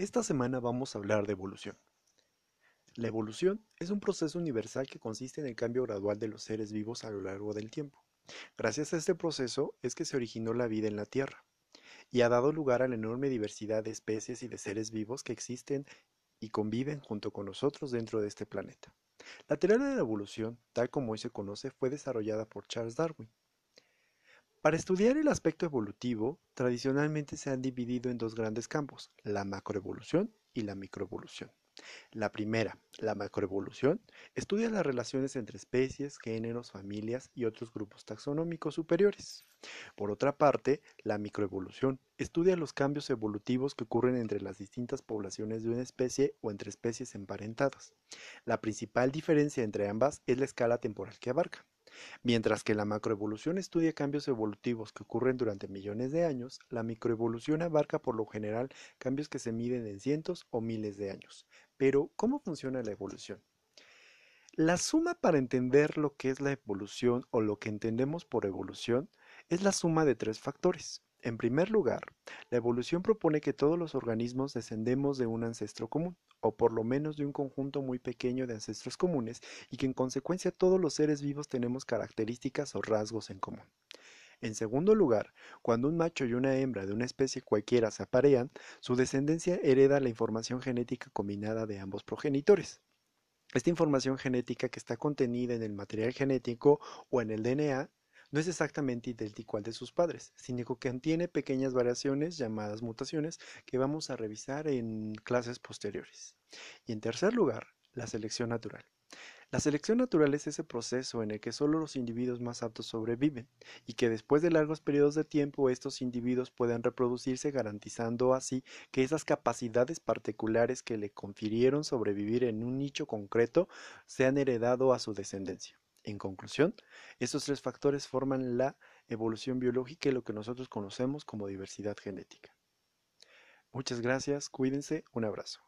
Esta semana vamos a hablar de evolución. La evolución es un proceso universal que consiste en el cambio gradual de los seres vivos a lo largo del tiempo. Gracias a este proceso es que se originó la vida en la Tierra y ha dado lugar a la enorme diversidad de especies y de seres vivos que existen y conviven junto con nosotros dentro de este planeta. La teoría de la evolución, tal como hoy se conoce, fue desarrollada por Charles Darwin. Para estudiar el aspecto evolutivo, tradicionalmente se han dividido en dos grandes campos, la macroevolución y la microevolución. La primera, la macroevolución, estudia las relaciones entre especies, géneros, familias y otros grupos taxonómicos superiores. Por otra parte, la microevolución estudia los cambios evolutivos que ocurren entre las distintas poblaciones de una especie o entre especies emparentadas. La principal diferencia entre ambas es la escala temporal que abarca. Mientras que la macroevolución estudia cambios evolutivos que ocurren durante millones de años, la microevolución abarca por lo general cambios que se miden en cientos o miles de años. Pero, ¿cómo funciona la evolución? La suma para entender lo que es la evolución o lo que entendemos por evolución es la suma de tres factores. En primer lugar, la evolución propone que todos los organismos descendemos de un ancestro común, o por lo menos de un conjunto muy pequeño de ancestros comunes, y que en consecuencia todos los seres vivos tenemos características o rasgos en común. En segundo lugar, cuando un macho y una hembra de una especie cualquiera se aparean, su descendencia hereda la información genética combinada de ambos progenitores. Esta información genética que está contenida en el material genético o en el DNA no es exactamente idéntico al de sus padres, sino que contiene pequeñas variaciones llamadas mutaciones que vamos a revisar en clases posteriores. Y en tercer lugar, la selección natural. La selección natural es ese proceso en el que solo los individuos más aptos sobreviven y que después de largos periodos de tiempo estos individuos puedan reproducirse garantizando así que esas capacidades particulares que le confirieron sobrevivir en un nicho concreto sean heredado a su descendencia. En conclusión, estos tres factores forman la evolución biológica y lo que nosotros conocemos como diversidad genética. Muchas gracias, cuídense, un abrazo.